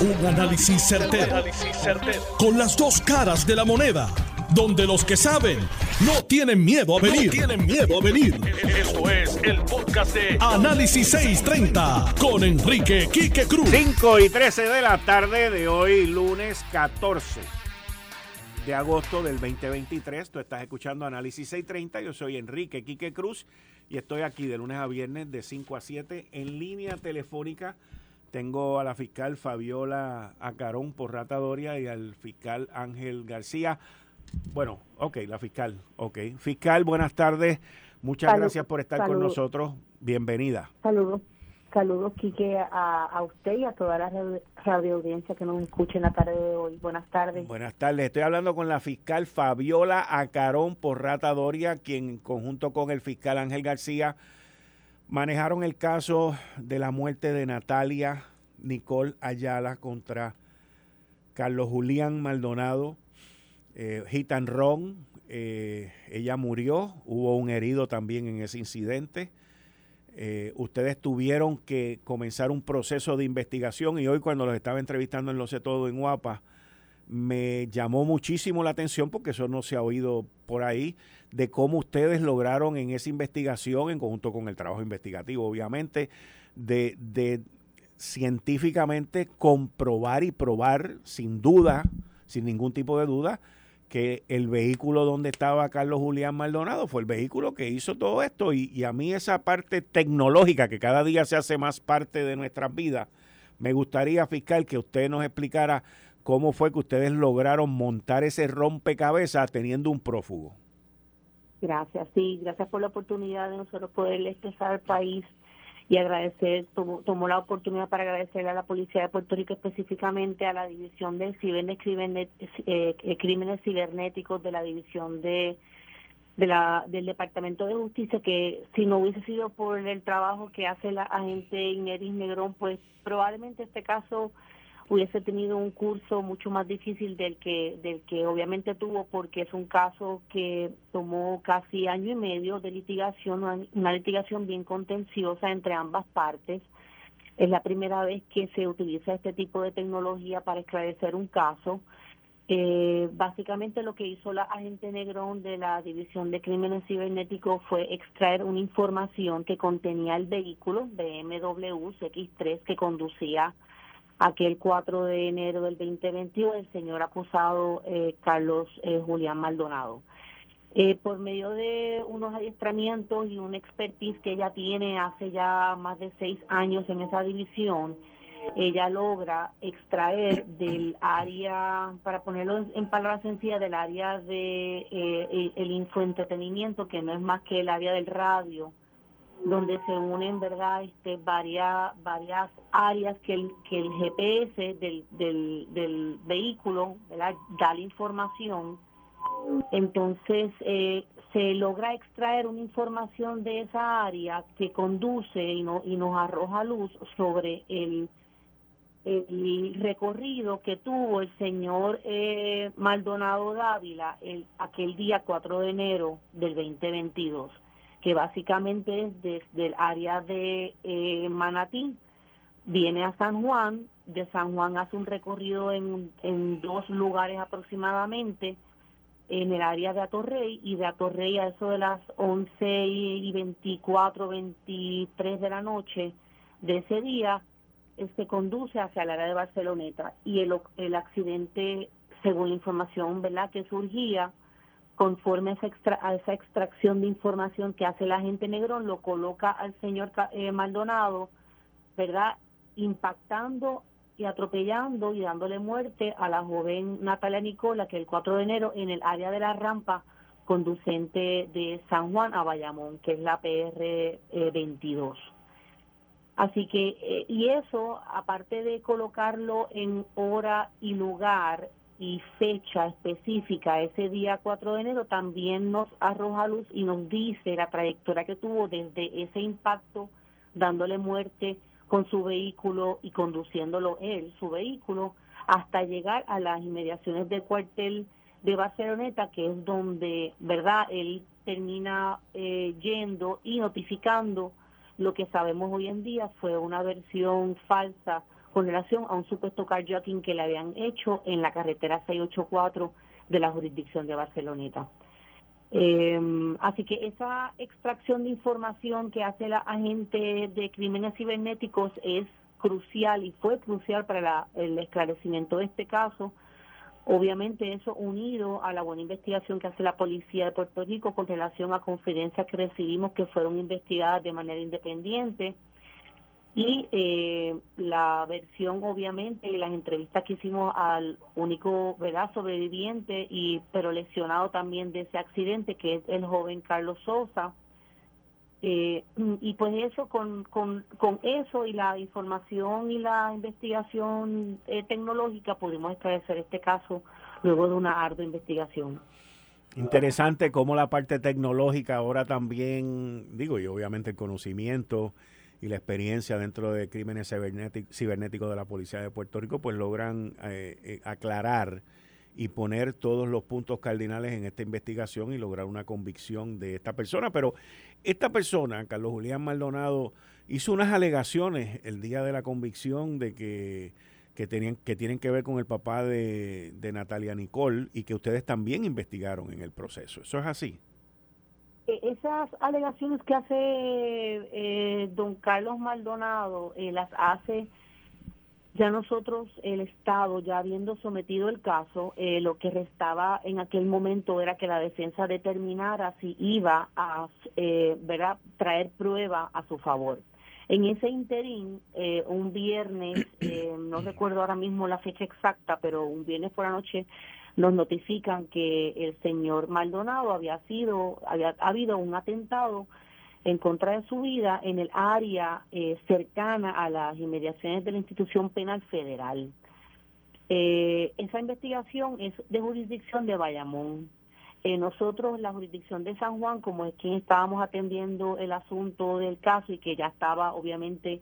Un análisis certero, Con las dos caras de la moneda. Donde los que saben no tienen miedo a venir. tienen miedo a venir. Esto es el podcast de Análisis 630 con Enrique Quique Cruz. 5 y 13 de la tarde de hoy, lunes 14 de agosto del 2023. Tú estás escuchando Análisis 630. Yo soy Enrique Quique Cruz y estoy aquí de lunes a viernes de 5 a 7 en línea telefónica tengo a la fiscal Fabiola Acarón por Ratadoria y al fiscal Ángel García. Bueno, ok, la fiscal, ok. Fiscal, buenas tardes. Muchas gracias por estar con nosotros. Bienvenida. Saludos. Saludos, Quique, a, a, usted y a toda la radio audiencia que nos escuche en la tarde de hoy. Buenas tardes. Buenas tardes. Estoy hablando con la fiscal Fabiola Acarón por Ratadoria, quien, en conjunto con el fiscal Ángel García, manejaron el caso de la muerte de Natalia Nicole Ayala contra Carlos Julián Maldonado, eh, hit and run. Eh, ella murió, hubo un herido también en ese incidente. Eh, ustedes tuvieron que comenzar un proceso de investigación y hoy cuando los estaba entrevistando en Lo sé todo en Guapa, me llamó muchísimo la atención porque eso no se ha oído por ahí de cómo ustedes lograron en esa investigación, en conjunto con el trabajo investigativo, obviamente, de, científicamente comprobar y probar sin duda, sin ningún tipo de duda, que el vehículo donde estaba Carlos Julián Maldonado fue el vehículo que hizo todo esto. Y, y, a mí esa parte tecnológica que cada día se hace más parte de nuestras vidas, me gustaría, fiscal, que usted nos explicara cómo fue que ustedes lograron montar ese rompecabezas teniendo un prófugo. Gracias, sí, gracias por la oportunidad de nosotros poder expresar al país y agradecer, tomó, la oportunidad para agradecer a la Policía de Puerto Rico, específicamente a la División de Crímenes, eh, Crímenes Cibernéticos de la División de, de la, del Departamento de Justicia, que si no hubiese sido por el trabajo que hace la agente Ineris Negrón, pues probablemente este caso hubiese tenido un curso mucho más difícil del que del que obviamente tuvo porque es un caso que tomó casi año y medio de litigación una, litigación bien contenciosa entre ambas partes. Es la primera vez que se utiliza este tipo de tecnología para esclarecer un caso. Eh, básicamente lo que hizo la agente Negrón de la División de Crímenes Cibernéticos fue extraer una información que contenía el vehículo BMW X3 que conducía aquel 4 de enero del 2021 el señor acusado eh, Carlos eh, Julián Maldonado. Eh, por medio de unos adiestramientos y un expertise que ella tiene hace ya más de seis años en esa división, ella logra extraer del área, para ponerlo en, palabras sencillas, del área de el infoentretenimiento, que no es más que el área del radio, donde se unen verdad este varias varias áreas que el que el GPS del, del, del vehículo da la información. Entonces eh, se logra extraer una información de esa área que conduce y, no, y nos arroja luz sobre el, el recorrido que tuvo el señor eh, Maldonado Dávila el, aquel día 4 de enero del 2022 que básicamente es desde el área de eh, Manatí, viene a San Juan, de San Juan hace un recorrido en, en dos lugares aproximadamente, en el área de Atorrey, y de Atorrey a eso de las 11 y 24, 23 de la noche de ese día, se este, conduce hacia el área de Barceloneta. Y el, el accidente, según la información ¿verdad? que surgía, conforme a esa, extracción de información que hace la gente Negrón, lo coloca al señor eh, Maldonado, ¿verdad? Impactando y atropellando y dándole muerte a la joven Natalia Nicola, que el 4 de enero en el área de la rampa conducente de San Juan a Bayamón, que es la PR 22. Eh, Así que, eh, y eso, aparte de colocarlo en hora y lugar y fecha específica, ese día 4 de enero, también nos arroja luz y nos dice la trayectoria que tuvo desde ese impacto, dándole muerte con su vehículo y conduciéndolo él, su vehículo, hasta llegar a las inmediaciones del cuartel de Barceloneta, que es donde, ¿verdad?, él termina eh, yendo y notificando lo que sabemos hoy en día fue una versión falsa con relación a un supuesto carjacking que le habían hecho en la carretera 684 de la jurisdicción de Barceloneta. Eh, así que esa extracción de información que hace la agente de crímenes cibernéticos es crucial y fue crucial para el esclarecimiento de este caso. Obviamente eso unido a la buena investigación que hace la policía de Puerto Rico con relación a confidencias que recibimos que fueron investigadas de manera independiente y eh, la versión obviamente y las entrevistas que hicimos al único verdad sobreviviente y pero lesionado también de ese accidente que es el joven Carlos Sosa. Eh, y pues eso con, con, con eso y la información y la investigación eh, tecnológica pudimos esclarecer este caso luego de una ardua investigación. Interesante cómo la parte tecnológica ahora también digo y obviamente el conocimiento y la experiencia dentro de crímenes cibernéticos de la Policía de Puerto Rico, pues logran eh, eh, aclarar y poner todos los puntos cardinales en esta investigación y lograr una convicción de esta persona. Pero esta persona, Carlos Julián Maldonado, hizo unas alegaciones el día de la convicción de que, que, tenían, que tienen que ver con el papá de, de Natalia Nicole y que ustedes también investigaron en el proceso. ¿Eso es así? Esas alegaciones que hace eh, don Carlos Maldonado eh, las hace ya nosotros, el Estado, ya habiendo sometido el caso, eh, lo que restaba en aquel momento era que la defensa determinara si iba a ¿verdad? traer prueba a su favor. En ese interín, un viernes, no recuerdo ahora mismo la fecha exacta, pero un viernes por la noche, nos notifican que el señor Maldonado había sido, había habido un atentado en contra de su vida en el área eh, cercana a las inmediaciones de la institución penal federal. Eh, esa investigación es de jurisdicción de Bayamón. Eh, nosotros, la jurisdicción de San Juan, como es quien estábamos atendiendo el asunto del caso y que ya estaba obviamente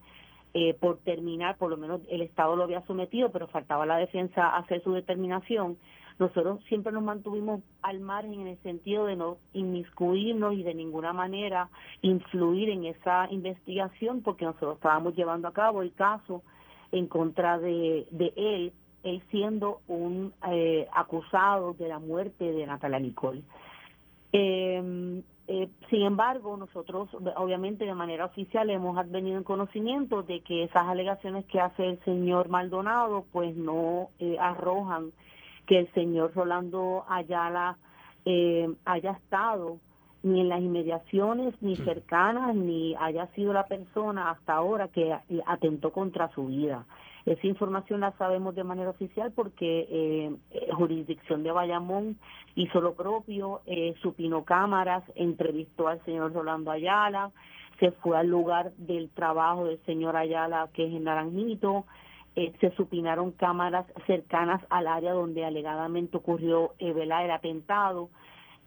por terminar, por lo menos el Estado lo había sometido, pero faltaba la defensa hacer su determinación, nosotros siempre nos mantuvimos al margen en el sentido de no inmiscuirnos y de ninguna manera influir en esa investigación porque nosotros estábamos llevando a cabo el caso en contra de, él, él siendo un eh, acusado de la muerte de Natalia Nicole. Em, eh, sin embargo, nosotros obviamente de manera oficial hemos venido en conocimiento de que esas alegaciones que hace el señor Maldonado pues no eh, arrojan que el señor Rolando Ayala eh, haya estado ni en las inmediaciones, ni cercanas, ni haya sido la persona hasta ahora que eh, atentó contra su vida. Esa información la sabemos de manera oficial porque eh, eh jurisdicción de Bayamón hizo lo propio, eh, supinó cámaras, entrevistó al señor Rolando Ayala, se fue al lugar del trabajo del señor Ayala, que es en Naranjito, eh, se supinaron cámaras cercanas al área donde alegadamente ocurrió eh, el atentado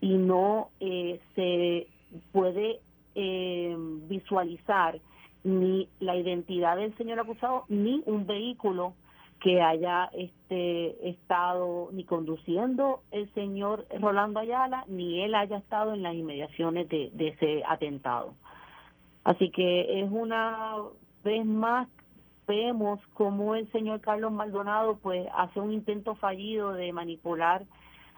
y no eh, se puede eh, visualizar ni la identidad del señor acusado ni un vehículo que haya este estado ni conduciendo el señor Rolando Ayala ni él haya estado en las inmediaciones de, de ese atentado. Así que es una vez más vemos cómo el señor Carlos Maldonado pues hace un intento fallido de manipular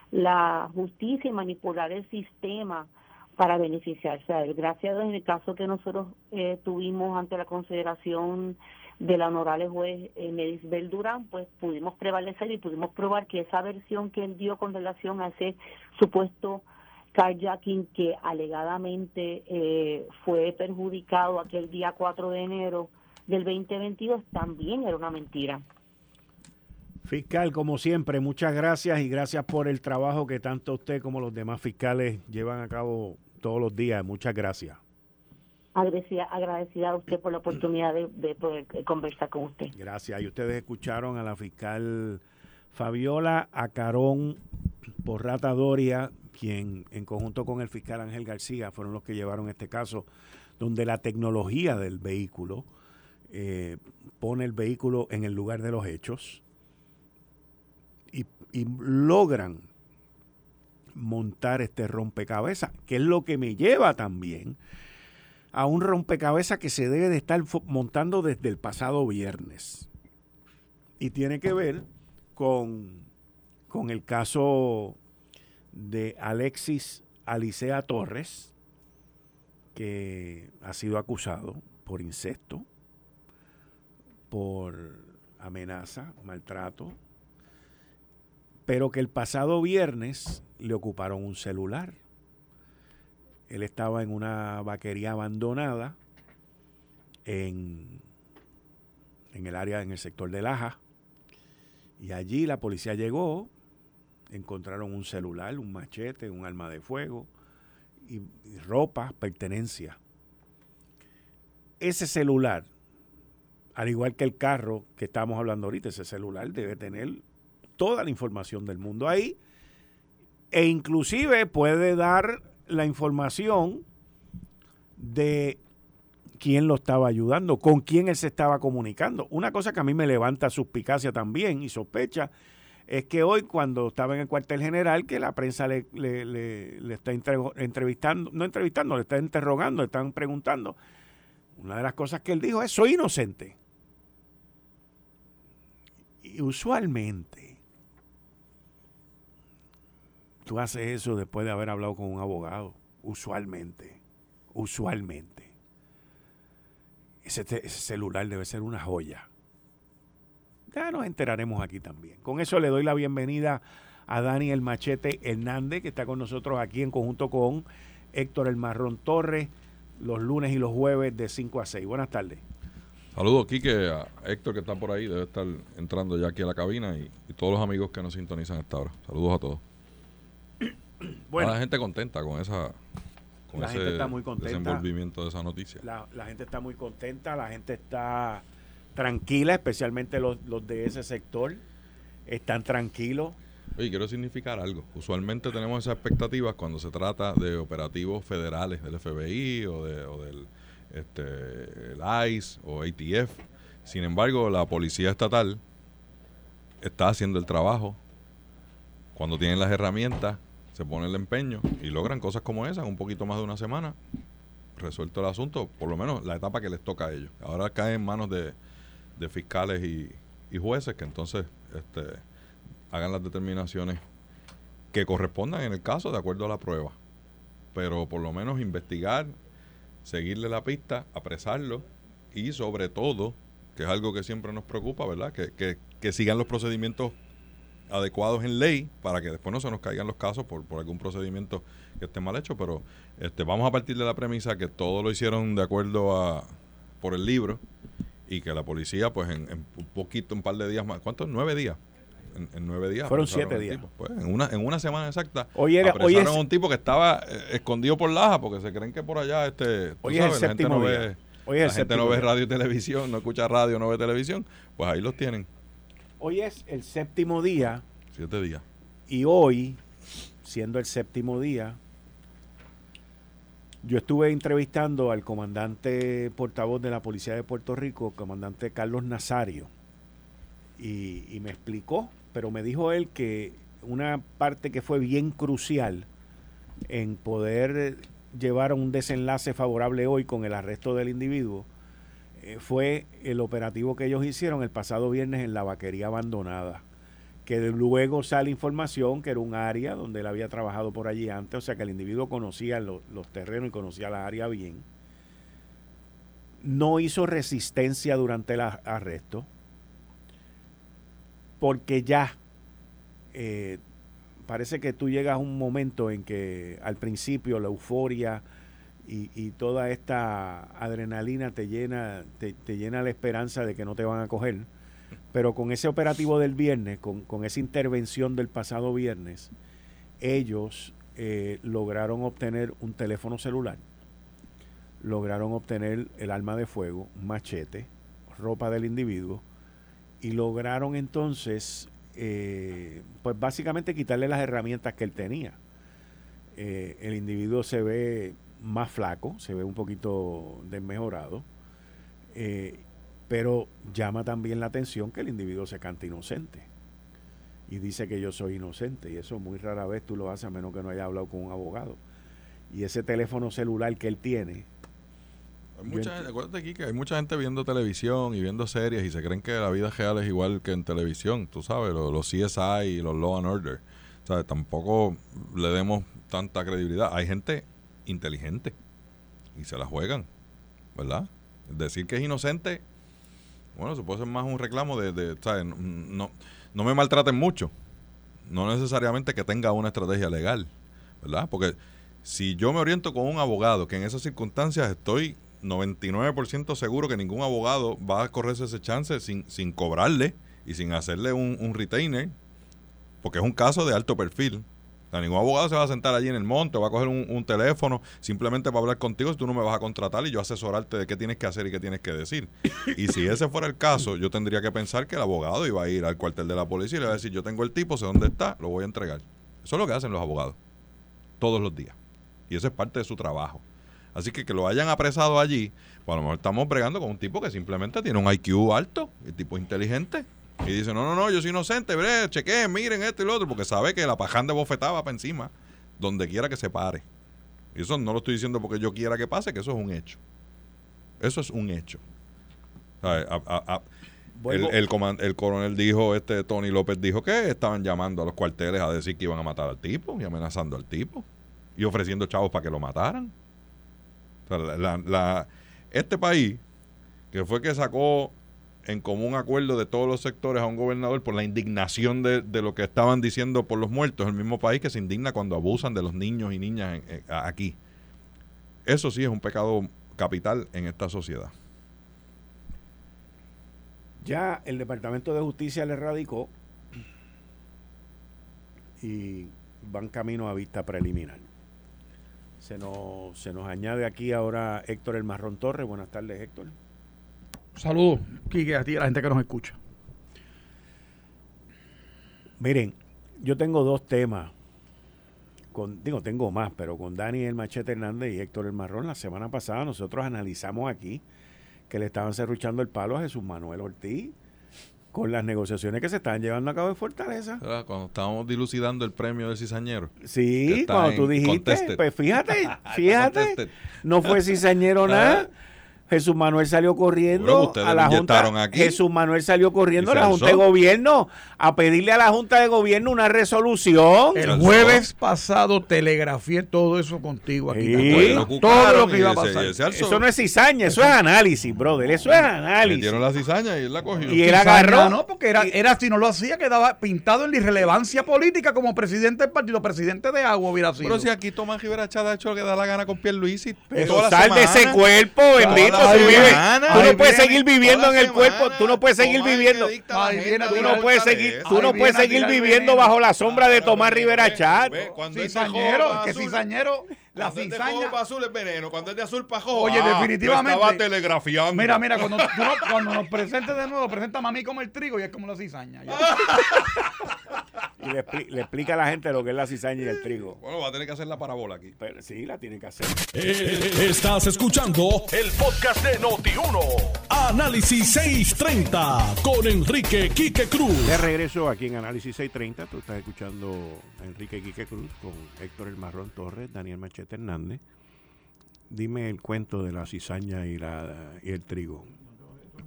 la justicia y manipular el sistema para beneficiarse a él. Gracias en el caso que nosotros eh, tuvimos ante la consideración de la honorable juez eh, Medisbel Durán, pues pudimos prevalecer y pudimos probar que esa versión que él dio con relación a ese supuesto carjacking que alegadamente eh, fue perjudicado aquel día 4 de enero del 2022 también era una mentira. Fiscal, como siempre, muchas gracias y gracias por el trabajo que tanto usted como los demás fiscales llevan a cabo todos los días. Muchas gracias. Agradecida, agradecida a usted por la oportunidad de, poder conversar con usted. Gracias. Y ustedes escucharon a la fiscal Fabiola Acarón Porrata Doria, quien en conjunto con el fiscal Ángel García fueron los que llevaron este caso, donde la tecnología del vehículo eh, pone el vehículo en el lugar de los hechos y, logran montar este rompecabezas, que es lo que me lleva también a un rompecabezas que se debe de estar montando desde el pasado viernes. Y tiene que ver con, con el caso de Alexis Alicea Torres, que ha sido acusado por incesto, por amenaza, maltrato, pero que el pasado viernes le ocuparon un celular. Él estaba en una vaquería abandonada en, en el área, en el sector de Laja, y allí la policía llegó, encontraron un celular, un machete, un arma de fuego y, ropa, pertenencia. Ese celular, al igual que el carro que estamos hablando ahorita, ese celular debe tener toda la información del mundo ahí e inclusive puede dar la información de quién lo estaba ayudando, con quién él se estaba comunicando. Una cosa que a mí me levanta suspicacia también y sospecha es que hoy cuando estaba en el cuartel general, que la prensa le, está entrevistando, no entrevistando, le está interrogando, le están preguntando, una de las cosas que él dijo es, soy inocente. Usualmente, tú haces eso después de haber hablado con un abogado, usualmente, usualmente. ese celular debe ser una joya ya nos enteraremos aquí también. Con eso le doy la bienvenida a Dani el Machete Hernández, que está con nosotros aquí en conjunto con Héctor el Marrón Torres, los lunes y los jueves de 5 a 6. Buenas tardes. Saludos, Quique, a Héctor que está por ahí, debe estar entrando ya aquí a la cabina y, todos los amigos que nos sintonizan a esta hora. Saludos a todos. Bueno, la gente contenta con esa con la gente está muy contenta. desenvolvimiento de esa noticia. la gente está muy contenta, la gente está tranquila, especialmente los, de ese sector, están tranquilos. Oye, quiero significar algo. Usualmente tenemos esas expectativas cuando se trata de operativos federales del FBI o, de, o del este, el ICE o ATF. Sin embargo, la policía estatal está haciendo el trabajo. Cuando tienen las herramientas, se pone el empeño y logran cosas como esas, un poquito más de una semana, resuelto el asunto, por lo menos la etapa que les toca a ellos. Ahora cae en manos de, de fiscales y, jueces que entonces este, hagan las determinaciones que correspondan en el caso de acuerdo a la prueba. Pero por lo menos investigar, seguirle la pista, apresarlo y sobre todo, que es algo que siempre nos preocupa, ¿verdad? Que, que, sigan los procedimientos adecuados en ley para que después no se nos caigan los casos por, por algún procedimiento que esté mal hecho, pero este, vamos a partir de la premisa que todo lo hicieron de acuerdo a por el libro y que la policía, pues en, un poquito, un par de días más, ¿cuántos? Nueve días. En, nueve días. Fueron siete días. Pues, en, una, en una semana exacta. Hoy era, hoy es, a un tipo que estaba eh, escondido por Laja porque se creen que por allá, este, hoy es el la gente no ve, la gente no ve radio y televisión, no escucha radio, no ve televisión, pues ahí los tienen. Hoy es el séptimo día. Siete días. Y hoy, siendo el séptimo día, yo estuve entrevistando al comandante portavoz de la Policía de Puerto Rico, comandante Carlos Nazario, y, me explicó, pero me dijo él que una parte que fue bien crucial en poder llevar a un desenlace favorable hoy con el arresto del individuo eh, fue el operativo que ellos hicieron el pasado viernes en la vaquería abandonada que luego sale información que era un área donde él había trabajado por allí antes, o sea que el individuo conocía los terrenos y conocía la área bien. No hizo resistencia durante el arresto, porque ya eh, parece que tú llegas a un momento en que al principio la euforia y, toda esta adrenalina te llena, te, llena la esperanza de que no te van a coger. Pero con ese operativo del viernes, con, esa intervención del pasado viernes, ellos eh, lograron obtener un teléfono celular, lograron obtener el arma de fuego, machete, ropa del individuo, y lograron entonces, eh, pues básicamente quitarle las herramientas que él tenía. Eh, el individuo se ve más flaco, se ve un poquito desmejorado. Pero llama también la atención que el individuo se canta inocente y dice que yo soy inocente y eso muy rara vez tú lo haces a menos que no haya hablado con un abogado. Y ese teléfono celular que él tiene, mucha, acuérdate aquí que hay mucha gente viendo televisión y viendo series y se creen que la vida real es igual que en televisión, tú sabes, los, los CSI y los Law and Order. O sea, tampoco le demos tanta credibilidad. Hay gente inteligente y se la juegan, ¿verdad? Decir que es inocente, bueno, se puede hacer más un reclamo de, de ¿sabes? No, no me maltraten mucho. No necesariamente que tenga una estrategia legal, ¿verdad? Porque si yo me oriento con un abogado, que en esas circunstancias estoy 99% seguro que ningún abogado va a correrse ese chance sin, sin cobrarle y sin hacerle un, un retainer, porque es un caso de alto perfil. O sea, ningún abogado se va a sentar allí en el monte va a coger un, un, teléfono simplemente para hablar contigo si tú no me vas a contratar y yo asesorarte de qué tienes que hacer y qué tienes que decir. Y si ese fuera el caso, yo tendría que pensar que el abogado iba a ir al cuartel de la policía y le va a decir, yo tengo el tipo, sé dónde está, lo voy a entregar. Eso es lo que hacen los abogados, todos los días. Y eso es parte de su trabajo. Así que que lo hayan apresado allí, pues a lo mejor estamos bregando con un tipo que simplemente tiene un IQ alto, el tipo inteligente, y dice, no, no, no, yo soy inocente, bre, chequeen, miren esto y lo otro, porque sabe que la paján de bofetada va para encima, donde quiera que se pare. Y eso no lo estoy diciendo porque yo quiera que pase, que eso es un hecho. Eso es un hecho. A, a, a, el, el, el, coronel dijo, este Tony López dijo que estaban llamando a los cuarteles a decir que iban a matar al tipo y amenazando al tipo y ofreciendo chavos para que lo mataran. Este país, que fue que sacó en común acuerdo de todos los sectores a un gobernador por la indignación de, lo que estaban diciendo por los muertos, el mismo país que se indigna cuando abusan de los niños y niñas en, en, aquí. Eso sí es un pecado capital en esta sociedad. Ya el Departamento de Justicia le radicó y van camino a vista preliminar. Se nos, se nos añade aquí ahora Héctor El Marrón Torres. Buenas tardes, Héctor. Saludos, Quique, a ti y a la gente que nos escucha. Miren, yo tengo dos temas. Con, digo, tengo más, pero con Dani el Machete Hernández y Héctor el Marrón, la semana pasada nosotros analizamos aquí que le estaban cerruchando el palo a Jesús Manuel Ortiz con las negociaciones que se están llevando a cabo en Fortaleza. Cuando estábamos dilucidando el premio del cizañero. Sí, cuando tú dijiste, contested. pues fíjate, fíjate, no fue cizañero nada. Jesús Manuel salió corriendo bueno, a la Junta. Aquí. Jesús Manuel salió corriendo a la Junta de Gobierno a pedirle a la Junta de Gobierno una resolución. El jueves pasado telegrafié todo eso contigo aquí. Sí. Todo lo que iba a pasar. Ese, ese eso no es cizaña, eso es análisis, brother. Eso es análisis. Metieron la cizaña y él la cogió. Y él agarró. No, porque era, era si no lo hacía, quedaba pintado en la irrelevancia política como presidente del partido, presidente de agua hubiera sido. Pero si aquí Tomás Rivera Chávez ha hecho lo que da la gana con Pierre Luis y Pero sal de ese cuerpo, bendito. Tú, vives, tú no puedes seguir viviendo en el cuerpo, tú no puedes seguir viviendo. Tú no puedes seguir, tú no puedes seguir viviendo bajo la sombra de Tomás Rivera Chat. Cizañero, que cizañero, la cizaña. para azul es veneno, cuando es de azul para rojo. Oye, definitivamente. Estaba telegrafiando. Mira, mira, cuando, tú cuando nos presentes de nuevo, preséntame a mí como el trigo y es como la cizaña. y le, le, explica a la gente lo que es la cizaña y el trigo. Bueno, va a tener que hacer la parábola aquí. Pero, sí, la tiene que hacer. Eh, estás escuchando el podcast de Noti1. Análisis 630 con Enrique Quique Cruz. De regreso aquí en Análisis 630. Tú estás escuchando a Enrique Quique Cruz con Héctor El Marrón Torres, Daniel Machete Hernández. Dime el cuento de la cizaña y, la, y el trigo.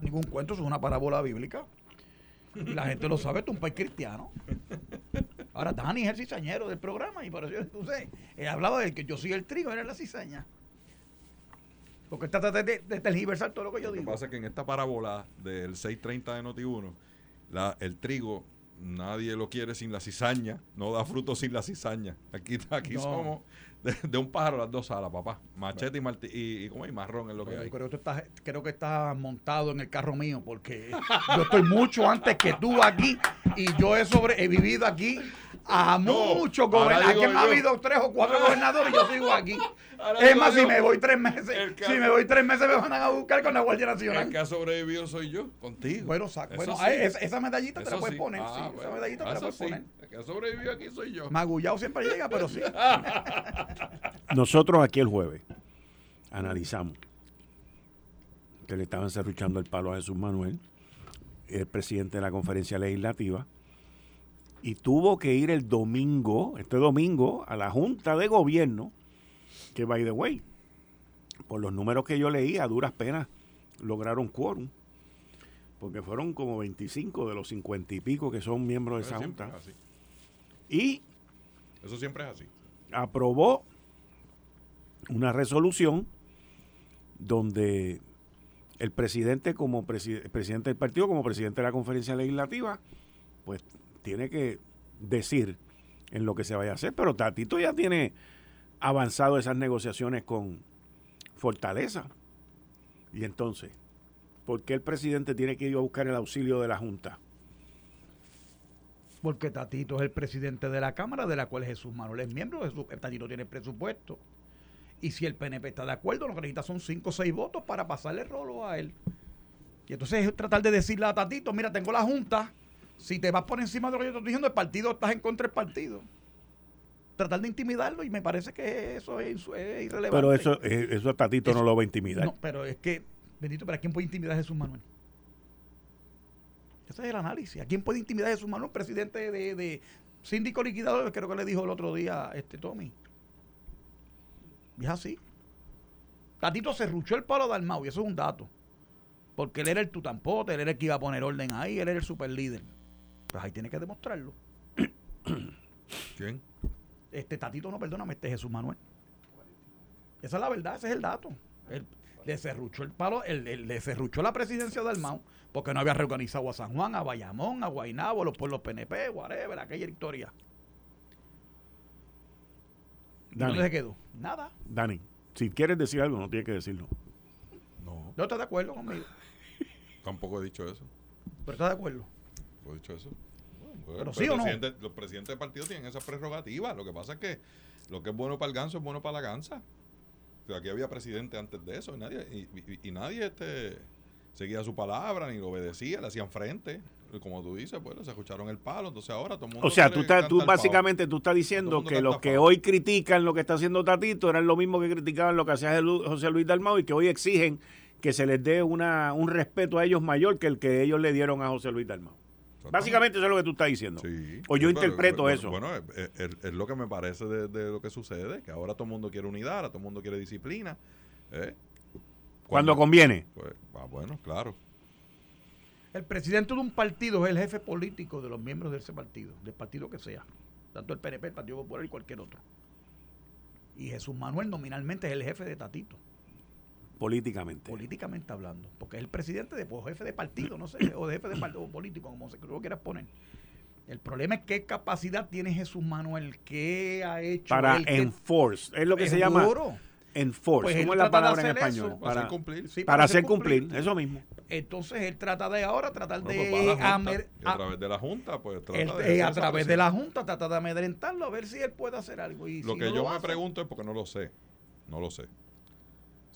Ningún cuento, es una parábola bíblica. Y la gente lo sabe, esto es un país cristiano. Ahora, Dani es el cizañero del programa y por eso yo sé, he hablado de que yo soy el trigo, era la cizaña. Porque trata de, de, tergiversar todo lo que yo digo. Lo que pasa es que en esta parábola del 630 de Noti1, la, el trigo nadie lo quiere sin la cizaña, no da fruto sin la cizaña. Aquí, aquí no. somos de, de, un pájaro las dos alas, papá. Machete bueno. y, y, y, como hay marrón es lo bueno, que hay. Creo que, estás, creo que estás montado en el carro mío porque yo estoy mucho antes que tú aquí y yo he, sobre, he vivido aquí a no, muchos gobernadores. Aquí ha habido tres o cuatro gobernadores y yo sigo aquí. Ahora es más, si me voy tres meses, si me voy tres meses me van a buscar con la Guardia Nacional. El que ha sobrevivido soy yo, contigo. Bueno, saco. bueno sí. esa, esa, medallita Eso te la puedes sí. poner. Ah, sí, bueno. esa medallita te la puedes sí. poner. El que ha sobrevivido aquí soy yo. Magullado siempre llega, pero sí. Nosotros aquí el jueves analizamos que le estaban cerruchando el palo a Jesús Manuel, el presidente de la conferencia legislativa, y tuvo que ir el domingo, este domingo, a la Junta de Gobierno, que by the way, por los números que yo leí, a duras penas lograron quórum, porque fueron como 25 de los 50 y pico que son miembros de esa junta. Y eso siempre es así. Aprobó una resolución donde el presidente como presidente del partido, como presidente de la conferencia legislativa, pues tiene que decir en lo que se vaya a hacer. Pero Tatito ya tiene avanzado esas negociaciones con Fortaleza. Y entonces, ¿por qué el presidente tiene que ir a buscar el auxilio de la Junta? Porque Tatito es el presidente de la Cámara, de la cual Jesús Manuel es miembro. Jesús, Tatito tiene presupuesto. Y si el PNP está de acuerdo, lo que necesita son 5 o 6 votos para pasarle el rolo a él. Y entonces es tratar de decirle a Tatito, mira, tengo la Junta, si te vas por encima de lo que yo estoy diciendo, el partido estás en contra del partido. Tratar de intimidarlo y me parece que eso es, irrelevante. Pero eso, eh, eso a Tatito no lo va a intimidar. No, pero es que, bendito, ¿para quién puede intimidar a Jesús Manuel? Ese es el análisis. ¿A quién puede intimidar a Jesús Manuel, presidente de, de síndico liquidador? Creo que le dijo el otro día este Tommy. Y es así. Tatito se ruchó el palo de Almao y eso es un dato. Porque él era el tutampote, él era el que iba a poner orden ahí, él era el super líder. Pues ahí tiene que demostrarlo. ¿Quién? Este Tatito, no, perdóname, este Jesús Manuel. Esa es la verdad, ese es el dato. Le cerruchó el palo, él, le cerruchó la presidencia de Almao porque no había reorganizado a San Juan, a Bayamón, a Guaynabo, los pueblos PNP, whatever, aquella historia. ¿Dónde se quedó? Nada. Dani, si quieres decir algo, no tienes que decirlo. No. ¿No estás de acuerdo conmigo? Tampoco he dicho eso. ¿Pero estás de acuerdo? he dicho eso. Pero, sí o no. Los presidentes de partido tienen esa prerrogativa. Lo que pasa es que lo que es bueno para el ganso es bueno para la gansa. aquí había presidente antes de eso y nadie, y, nadie este, seguía su palabra ni lo obedecía, le hacían frente como tú dices, pues se escucharon el palo, entonces ahora todo el mundo... O sea, tú, tú básicamente tú estás diciendo que los que hoy critican lo que está haciendo Tatito eran lo mismo que criticaban lo que hacía José Luis Dalmau y que hoy exigen que se les dé una, un respeto a ellos mayor que el que ellos le dieron a José Luis Dalmau. Básicamente eso es lo que tú estás diciendo. o yo interpreto eso. Bueno, es, lo que me parece de, lo que sucede, que ahora todo el mundo quiere unidad, ahora todo el mundo quiere disciplina. ¿eh? Cuando, conviene. Pues, ah, bueno, claro. El presidente de un partido es el jefe político de los miembros de ese partido, del partido que sea, tanto el PNP, el Partido Popular y cualquier otro. Y Jesús Manuel nominalmente es el jefe de Tatito. Políticamente. Políticamente hablando. Porque es el presidente de, pues, jefe de partido, no sé, o de jefe de partido político, como se lo quieras poner. El problema es qué capacidad tiene Jesús Manuel, qué ha hecho. Para enforce, es lo que se llama enforce. Pues ¿Cómo es la palabra en español? para, hacer cumplir. para, hacer cumplir, eso mismo. Entonces él trata de ahora tratar de... Pues, a, través de la Junta, pues trata de... a través de la Junta trata de amedrentarlo a ver si él puede hacer algo. Y lo que yo me pregunto es porque no lo sé, no lo sé.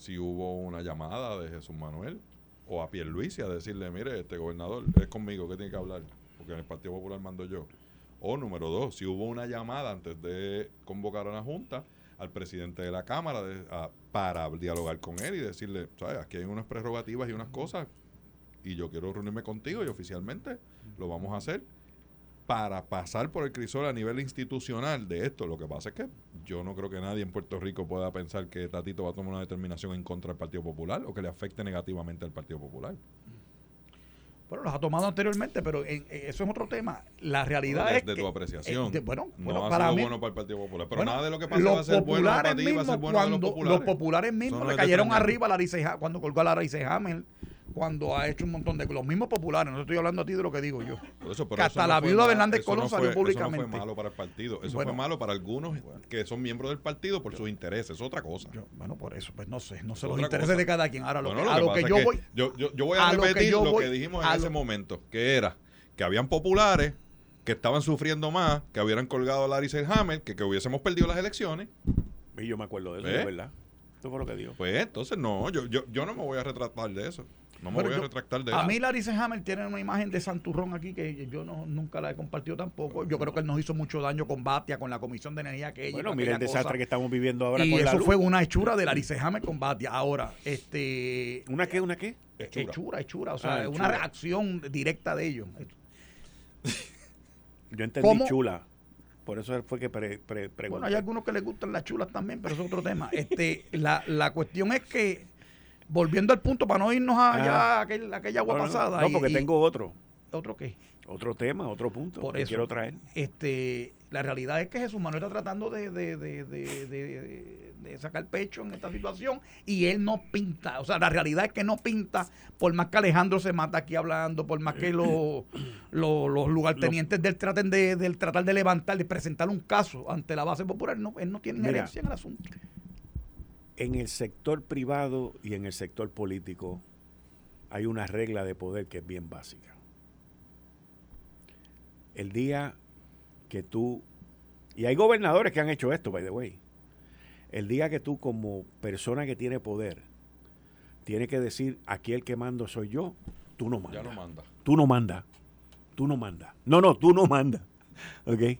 Si hubo una llamada de Jesús Manuel o a Pierluisi a decirle, mire, este gobernador es conmigo que tiene que hablar, porque en el Partido Popular mando yo. O número dos, si hubo una llamada antes de convocar a la Junta al presidente de la Cámara para dialogar con él y decirle, ¿sabes? Aquí hay unas prerrogativas y unas cosas y yo quiero reunirme contigo y oficialmente lo vamos a hacer para pasar por el crisol a nivel institucional de esto. Lo que pasa es que yo no creo que nadie en Puerto Rico pueda pensar que Tatito va a tomar una determinación en contra del Partido Popular o que le afecte negativamente al Partido Popular. Bueno, los ha tomado anteriormente, pero eso es otro tema. La realidad es de tu apreciación. Eh, bueno, no ha sido bueno para el Partido Popular. Pero nada de lo que pasa va a ser bueno para ti, va a ser bueno cuando los populares. Los populares mismos le cayeron arriba a la cuando colgó a la Hammer cuando ha hecho un montón de los mismos populares, no estoy hablando a ti de lo que digo yo. que hasta la viuda de Hernández Colón salió públicamente. Eso no fue malo para el partido, eso fue malo para algunos que son miembros del partido por sus intereses, es otra cosa. bueno, por eso, pues no sé, no sé los intereses de cada quien. Ahora, lo, a lo que, yo voy. Yo, yo, voy a, repetir lo que, dijimos en ese momento, que era que habían populares que estaban sufriendo más, que hubieran colgado a Larry Selhammer, que, que hubiésemos perdido las elecciones. Y yo me acuerdo de eso, ¿Eh? ¿verdad? Eso fue lo que dijo. Pues entonces no, yo, yo, yo no me voy a retratar de eso. No me voy a retractar de A mí Larry Hammer tiene una imagen de Santurrón aquí que yo no, nunca la he compartido tampoco. Yo creo que él nos hizo mucho daño con Batia, con la Comisión de Energía que ella. Bueno, mira el desastre que estamos viviendo ahora y eso fue una hechura de Larry Hammer con Batia. Ahora, este... ¿Una qué? ¿Una qué? Hechura, hechura. O sea, ah, una reacción directa de ellos. Yo entendí chula. por eso fue que pre, Bueno, hay algunos que les gustan las chulas también, pero es otro tema. Este, la, la cuestión es que, volviendo al punto, para no irnos allá a aquella, aquella agua pasada. No, porque tengo otro. ¿Otro qué? Otro tema, otro punto por que eso, quiero traer. Este, la realidad es que Jesús Manuel está tratando de, de, de, de, sacar pecho en esta situación y él no pinta. O sea, la realidad es que no pinta, por más que Alejandro se mata aquí hablando, por más que los, los, lugartenientes del traten de, del tratar de levantar, de presentar un caso ante la base popular, no, él no tiene injerencia en el asunto. En el sector privado y en el sector político hay una regla de poder que es bien básica. El día que tú, y hay gobernadores que han hecho esto, by the way, el día que tú como persona que tiene poder, tiene que decir, aquí el que mando soy yo, tú no mandas. Ya no manda. Tú no mandas. Tú no mandas. No, no, tú no mandas. ¿Ok?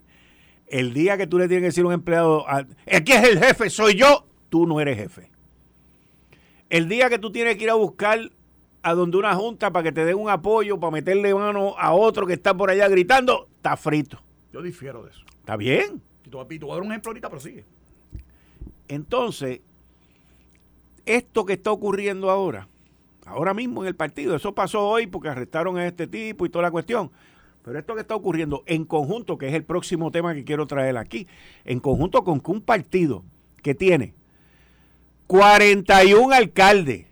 El día que tú le tienes que decir a un empleado, aquí es el jefe, soy yo, tú no eres jefe. El día que tú tienes que ir a buscar a donde una junta para que te den un apoyo, para meterle mano a otro que está por allá gritando, está frito. Yo difiero de eso. ¿Está bien? Y te voy a dar un ejemplo ahorita, pero sigue. Entonces, esto que está ocurriendo ahora, ahora mismo en el partido, eso pasó hoy porque arrestaron a este tipo y toda la cuestión. Pero esto que está ocurriendo en conjunto, que es el próximo tema que quiero traer aquí, en conjunto con un partido que tiene 41 alcaldes,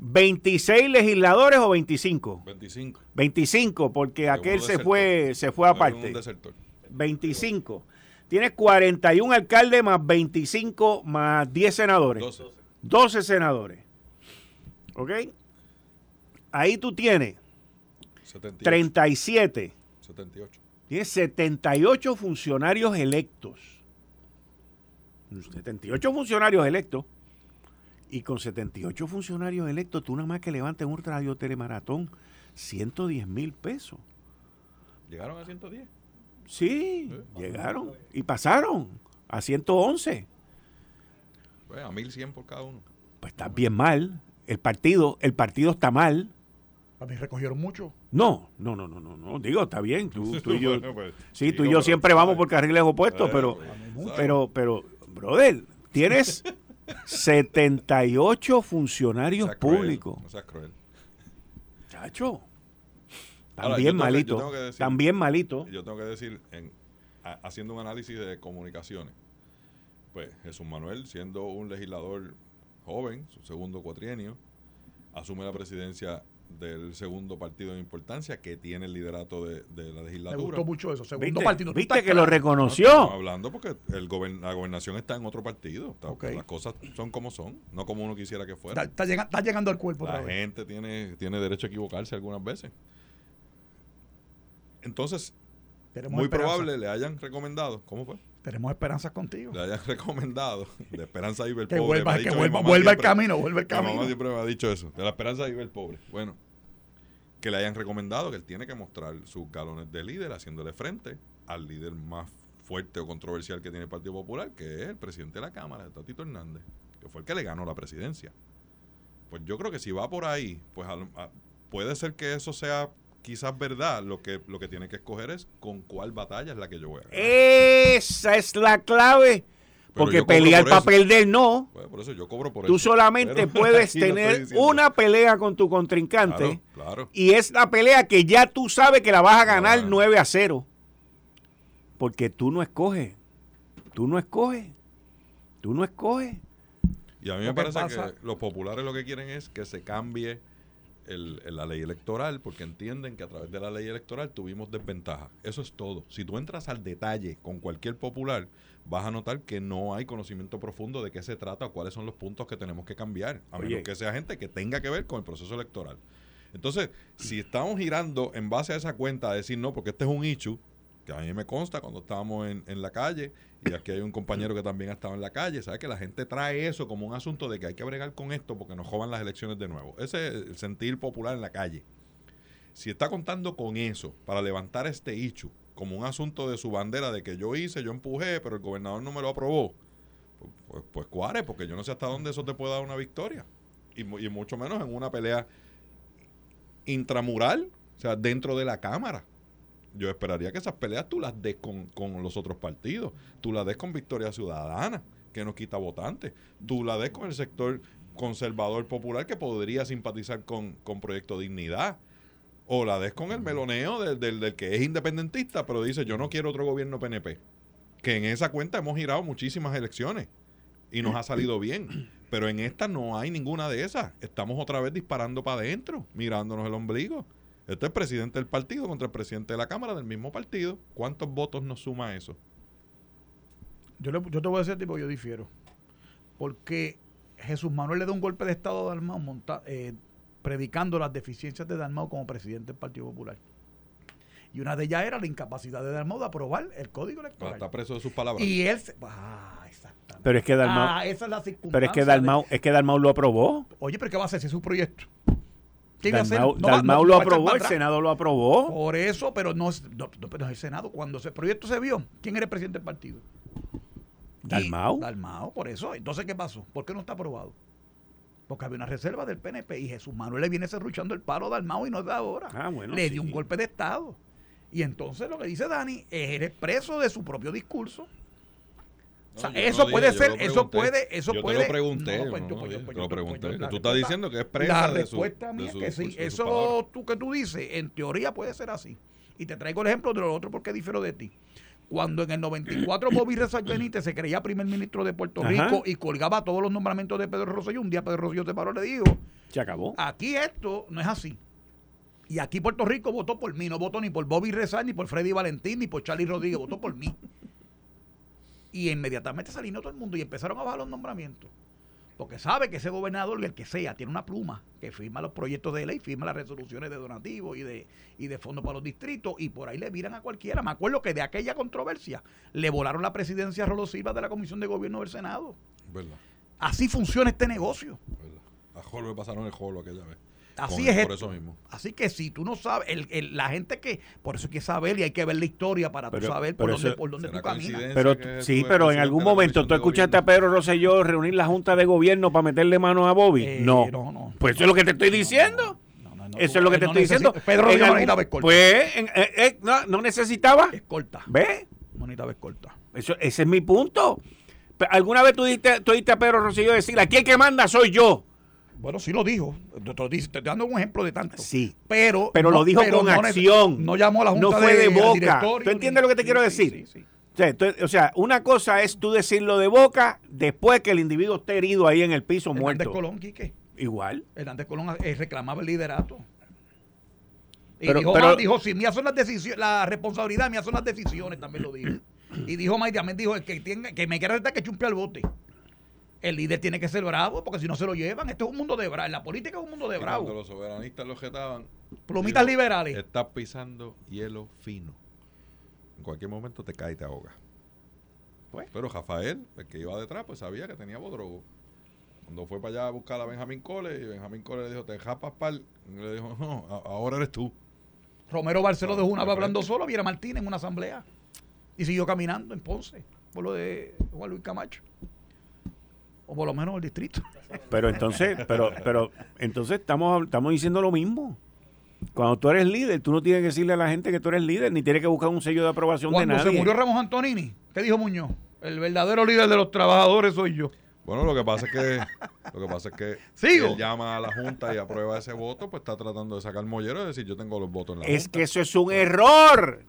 26 legisladores o 25? 25. 25, porque aquel se fue, se fue aparte. 25. Tienes 41 alcaldes más 25 más 10 senadores. 12. 12 senadores. ¿Ok? Ahí tú tienes 37. 78. Tienes 78 funcionarios electos. 78 funcionarios electos. Y con 78 funcionarios electos, tú nada más que levantes un radio telemaratón, 110 mil pesos. ¿Llegaron a 110? Sí, llegaron y pasaron a 111. Pues a 1100 por cada uno. Pues está bien mal. El partido, el partido está mal. ¿A mí recogieron mucho? No, no, no, no, no, no. Digo, está bien. Tú, y yo, pues, sí, tú y yo siempre vamos por carriles opuestos, pero, pero, pero, brother, tienes 78 funcionarios públicos. no seas cruel. Chacho. También malito. también malito. Yo tengo que decir, en, haciendo un análisis de comunicaciones, pues Jesús Manuel, siendo un legislador joven, su segundo cuatrienio, asume la presidencia del segundo partido de importancia que tiene el liderato de, la legislatura. Me gustó mucho eso, segundo ¿Viste? partido. ¿Viste que lo reconoció? hablando porque el la gobernación está en otro partido. Las cosas son como son, no como uno quisiera que fuera. Está, llegando al cuerpo. La gente tiene, tiene derecho a equivocarse algunas veces. Entonces, muy probable le hayan recomendado, ¿cómo fue? Tenemos esperanzas contigo. Le hayan recomendado, de esperanza vive el que pobre. Vuelva, que vuelva, vuelva el camino, vuelva el camino. Mi mamá siempre me ha dicho eso, de la esperanza vive el pobre. Bueno, que le hayan recomendado que él tiene que mostrar sus galones de líder haciéndole frente al líder más fuerte o controversial que tiene el Partido Popular, que es el presidente de la Cámara, Tatito Hernández, que fue el que le ganó la presidencia. Pues yo creo que si va por ahí, pues puede ser que eso sea quizás verdad, lo que, lo que tiene que escoger es con cuál batalla es la que yo voy a ganar. Esa es la clave. porque pelear para perder no. por eso yo cobro por Tú solamente puedes tener una pelea con tu contrincante. Y es la pelea que ya tú sabes que la vas a ganar 9 a 0. Porque tú no escoges. Tú no escoges. Tú no escoges. Y a mí me parece que los populares lo que quieren es que se cambie la ley electoral porque entienden que a través de la ley electoral tuvimos desventaja. Eso es todo. Si tú entras al detalle con cualquier popular, vas a notar que no hay conocimiento profundo de qué se trata o cuáles son los puntos que tenemos que cambiar, a menos que sea gente que tenga que ver con el proceso electoral. Entonces, si estamos girando en base a esa cuenta a decir no, porque este es un issue, que a mí me consta cuando estábamos en, en la calle y aquí hay un compañero que también ha estado en la calle, sabe que la gente trae eso como un asunto de que hay que bregar con esto porque nos jodan las elecciones de nuevo. Ese es el sentir popular en la calle. Si está contando con eso para levantar este hecho como un asunto de su bandera de que yo hice, yo empujé, pero el gobernador no me lo aprobó, pues, pues, porque yo no sé hasta dónde eso te puede dar una victoria. Y, y mucho menos en una pelea intramural, o sea, dentro de la Cámara yo esperaría que esas peleas tú las des con, con los otros partidos. Tú las des con Victoria Ciudadana, que nos quita votantes. Tú la des con el sector conservador popular que podría simpatizar con, con Proyecto Dignidad. O la des con el meloneo del, del, del que es independentista, pero dice yo no quiero otro gobierno PNP. Que en esa cuenta hemos girado muchísimas elecciones y nos ha salido bien. Pero en esta no hay ninguna de esas. Estamos otra vez disparando para adentro, mirándonos el ombligo. Este es presidente del partido contra el presidente de la Cámara del mismo partido. ¿Cuántos votos nos suma eso? Yo, le- yo te voy a decir, tipo, yo difiero. Porque Jesús Manuel le da un golpe de Estado a Dalmau monta- eh, predicando las deficiencias de Dalmau como presidente del Partido Popular. Y una de ellas era la incapacidad de Dalmau de aprobar el código electoral. Está preso de sus palabras. Y él... se- Ah, exactamente. Pero es que Dalmau, Ah, esa es la circunstancia. pero es que de- Dalmau, es que Dalmau lo aprobó. Oye, pero ¿qué va a hacer si es su proyecto? ¿Qué iba a hacer? Dalmau, No va- Dalmau no- lo no aprobó, el. Senado lo aprobó. Por eso, pero no es, no, no, pero es el Senado. Cuando ese proyecto se vio, ¿quién era el presidente del partido? Y- Dalmau. Dalmau, por eso. Entonces, ¿qué pasó? ¿Por qué no está aprobado? Porque había una reserva del PNP y Jesús Manuel le viene serruchando el palo a Dalmau y no es de ahora. Ah, bueno, le sí. dio un golpe de Estado. Y entonces lo que dice Dani es el expreso de su propio discurso. O sea, eso no puede dije, ser, eso puede, eso yo puede. te lo pregunté, No, yo pues lo pues yo- pues pues pregunté. tú respuesta- estás diciendo que es presa La de su- respuesta mía de es su- que sí. Eso tú que tú dices, en teoría puede ser así. Y te traigo el ejemplo de lo otro porque difiero de ti. Cuando en el 94 Bobby Rezal Benítez se creía primer ministro de Puerto Ajá. Rico y colgaba todos los nombramientos de Pedro Rosselló, un día Pedro Rosselló se paró y le dijo, Se acabó. aquí esto no es así. Y aquí Puerto Rico votó por mí, no votó ni por Bobby Rezal, ni por Freddy Valentín, ni por Charlie Rodríguez, votó por mí. Y inmediatamente se alineó todo el mundo y empezaron a bajar los nombramientos. Porque sabe que ese gobernador, el que sea, tiene una pluma que firma los proyectos de ley, firma las resoluciones de donativos y de, y de fondos para los distritos, y por ahí le miran a cualquiera. Me acuerdo que de aquella controversia le volaron la presidencia a Rolo Silva de la Comisión de Gobierno del Senado. ¿Verdad? Así funciona este negocio. ¿verdad? A Jolo le pasaron el Jolo aquella vez. Así es Por esto. eso mismo. Así que si tú no sabes, el, el- la gente que, por eso hay que saber y hay que ver la historia para tú Pero- saber por dónde, por dónde tú ¿Será caminas. Pero sí, pero en algún momento tú escuchaste a. Pedro Rosselló reunir la Junta de Gobierno para meterle mano a Bobby. Eh, no. no, no. Pues eso es lo que te estoy diciendo. No, no, no, eso tú- es lo que te no estoy diciendo. Pedro Rosselló no necesitaba escolta. Pues, en- eh, eh, no, no necesitaba. Escolta. ¿Ves? No necesitaba escolta. Eso, ese es mi punto. ¿Alguna vez tú diste, tú oíste a Pedro Rosselló decir, aquí el que manda soy yo? Bueno, sí lo dijo. Te, estoy dando un ejemplo de tanto. Sí. Pero, Pero no- lo dijo con no acción. No llamó a la Junta No fue de boca. ¿Tú entiendes lo que te Sí, quiero sí, decir? sí, sí. O sea, tú- o sea, una cosa es tú decirlo de boca después que el individuo esté herido ahí en el piso Hernández muerto. Colón, Quique. Igual. Hernández Colón eh, reclamaba el liderato. Y Pero- dijo, pero- más, dijo, si mías son las decisiones, la responsabilidad mías son las decisiones, también lo dijo. Y dijo más, también dijo, el que, tenga, que me quiera retar que chumpe al bote. El líder tiene que ser bravo, porque si no se lo llevan, esto es un mundo de bravo. La política es un mundo de cuando bravo. los soberanistas lo jetaban. Plumitas dijo, liberales. Estás pisando hielo fino. En cualquier momento te cae y te ahoga. Pues. Pero Rafael, el que iba detrás, pues sabía que tenía bodrogo. Cuando fue para allá a buscar a Benjamín Cole, y Benjamín Cole le dijo, te japas pal. Y le dijo, no, ahora eres tú. Romero Barceló una de hablando frente. solo, Viera Martínez en una asamblea. Y siguió caminando en Ponce, por lo de Juan Luis Camacho. O por lo menos el distrito. Pero entonces, pero, pero, entonces estamos, estamos diciendo lo mismo. Cuando tú eres líder, tú no tienes que decirle a la gente que tú eres líder, ni tienes que buscar un sello de aprobación Cuando de se nadie. murió Ramos Antonini, ¿qué dijo Muñoz? El verdadero líder de los trabajadores soy yo. Bueno, lo que pasa es que, lo que pasa es que Sigo. él llama a la Junta y aprueba ese voto, pues está tratando de sacar mollero y decir yo tengo los votos en la Es Junta. que eso es un error.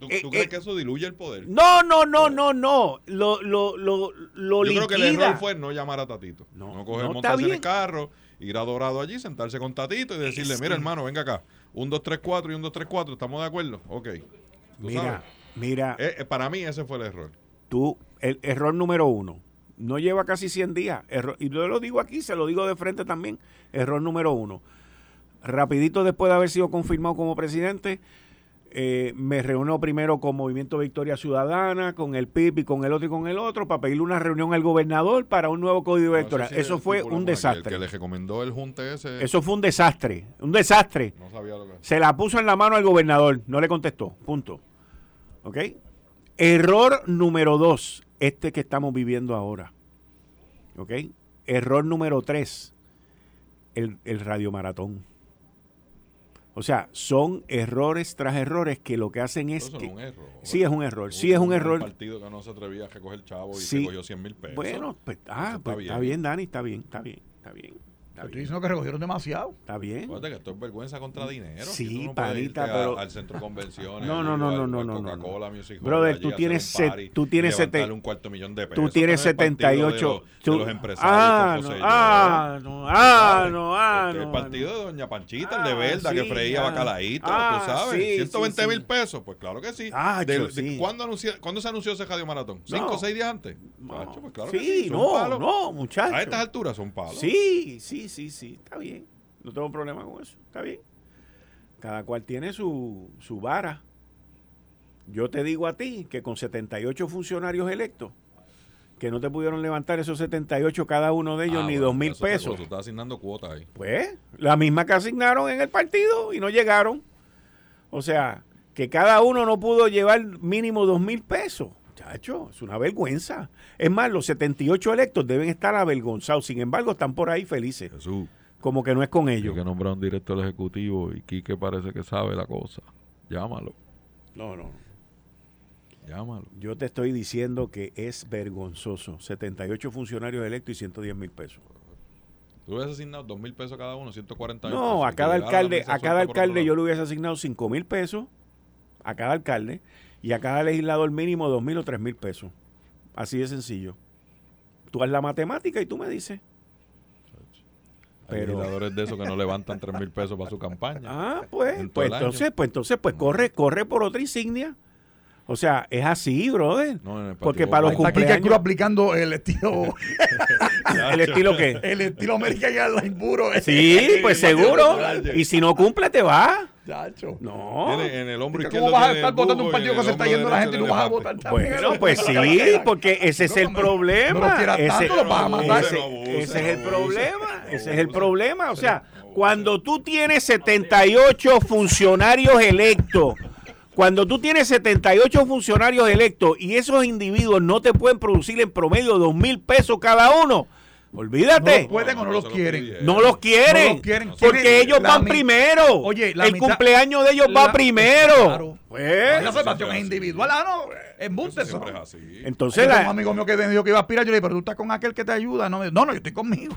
¿Tú, eh, tú crees eh, que eso diluye el poder? No, no, no, no, no. Lo, lo, lo, lo Yo creo que el error fue no llamar a Tatito. No, No, coger, no, montarse en el carro, ir a Dorado allí, sentarse con Tatito y decirle, Es mira que- hermano, venga acá. Un, dos, tres, cuatro y un, dos, tres, cuatro. ¿Estamos de acuerdo? Ok. Tú Mira, sabes. mira, eh, para mí ese fue el error. tú, el error número uno. No lleva casi 100 días. Error- y yo lo digo aquí, se lo digo de frente también. Error número uno. Rapidito después de haber sido confirmado como presidente, eh, me reúno primero con Movimiento Victoria Ciudadana, con el PIB y con el otro y con el otro, para pedirle una reunión al gobernador para un nuevo código electoral. Eso fue un desastre. El que le recomendó el junte ese, Eso fue un desastre. Un desastre. no sabía lo que Se la puso en la mano al gobernador, no le contestó. Punto. ¿Ok? Error número dos, este que estamos viviendo ahora. ¿Ok? Error número tres, el, el radiomaratón. O sea, son errores tras errores que lo que hacen es Eso que... es un error. Sí, es un error. Sí, es un error. Un partido que no se atrevía a recoger chavo y Sí. se cogió 100 mil pesos. Bueno, pues, ah, pues está bien, Dani, está bien, está bien, está bien. Está Estoy bien. diciendo que recogieron demasiado. Está bien. Acuérdate que esto es vergüenza contra dinero. Sí, tú no panita, irte a- pero- al centro de convenciones. No, no, no, no, no, no, no. Coca-Cola Music Hall Brother, tú tienes party tú tienes un cuarto millón de pesos. Tú tienes no es el partido 78. De los, de tú- los empresarios ah, no, ah, no, ah, no, ah, Este, no. el partido de Doña Panchita, el Ah, de Verda, que freía ah. bacalaíto, Ah, tú sabes. sí, 120 sí, mil sí. pesos, pues claro que sí. Ah. ¿cuándo, anunció- ¿Cuándo se anunció ese radio maratón? ¿Cinco No. o seis días antes? Macho, pues claro sí, que sí, son no, palos. no, muchachos. A estas alturas son palos. Sí, sí, sí, sí, está bien. No tengo problema con eso, está bien. Cada cual tiene su, su vara. Yo te digo a ti que con 78 funcionarios electos, que no te pudieron levantar esos 78 cada uno de ellos Ah, ni dos mil pesos. Tú estás asignando cuotas ahí. Pues, la misma que asignaron en el partido y no llegaron. O sea, que cada uno no pudo llevar mínimo dos mil pesos. Es una vergüenza. Es más, los 78 electos deben estar avergonzados. Sin embargo, están por ahí felices. Jesús. Como que no es con ellos. que nombrar un director ejecutivo y Quique parece que sabe la cosa. Llámalo, No, no. llámalo. Yo te estoy diciendo que es vergonzoso. 78 funcionarios electos y 110 mil pesos. Tú hubieras asignado dos mil pesos cada uno, 140 mil No, pesos, a cada alcalde, a cada alcalde yo le hubiese asignado 5 mil pesos a cada alcalde y a cada legislador mínimo 2 mil o 3 mil pesos. Así de sencillo. Tú haz la matemática y tú me dices. Hay pero- legisladores de esos que no levantan 3 mil pesos para su campaña. Ah, pues, pues entonces, pues entonces, pues corre, corre por otra insignia. O sea, es así, brother. No, Porque para los cumpleaños- Cruz aplicando el estilo, ¿El estilo qué? el estilo American Airlines puro. Sí, pues seguro. Y si no cumple, te va. Chacho. No. Tiene en el hombro ¿Cómo izquierdo. vas a estar votando un partido en que se está yendo la gente y no vas a votar también? Bueno, pues sí, porque ese es el problema. Ese, es el problema. Ese es el problema. O sea, cuando tú tienes 78 funcionarios electos, cuando tú tienes 78 funcionarios electos y esos individuos no te pueden producir en promedio dos mil pesos cada uno, No olvídate. los pueden o no los quieren. No los quieren. No los quieren. Porque ellos la van mi- primero. Oye, la el mitad- cumpleaños de ellos va primero. Claro. Pues, La siempre es individual, ah, no, embuste eso. Siempre es así. entonces Entonces, un la, amigo mío que me dijo que iba a aspirar, yo le dije, pero tú estás con aquel que te ayuda. No, me- no, no, yo estoy conmigo.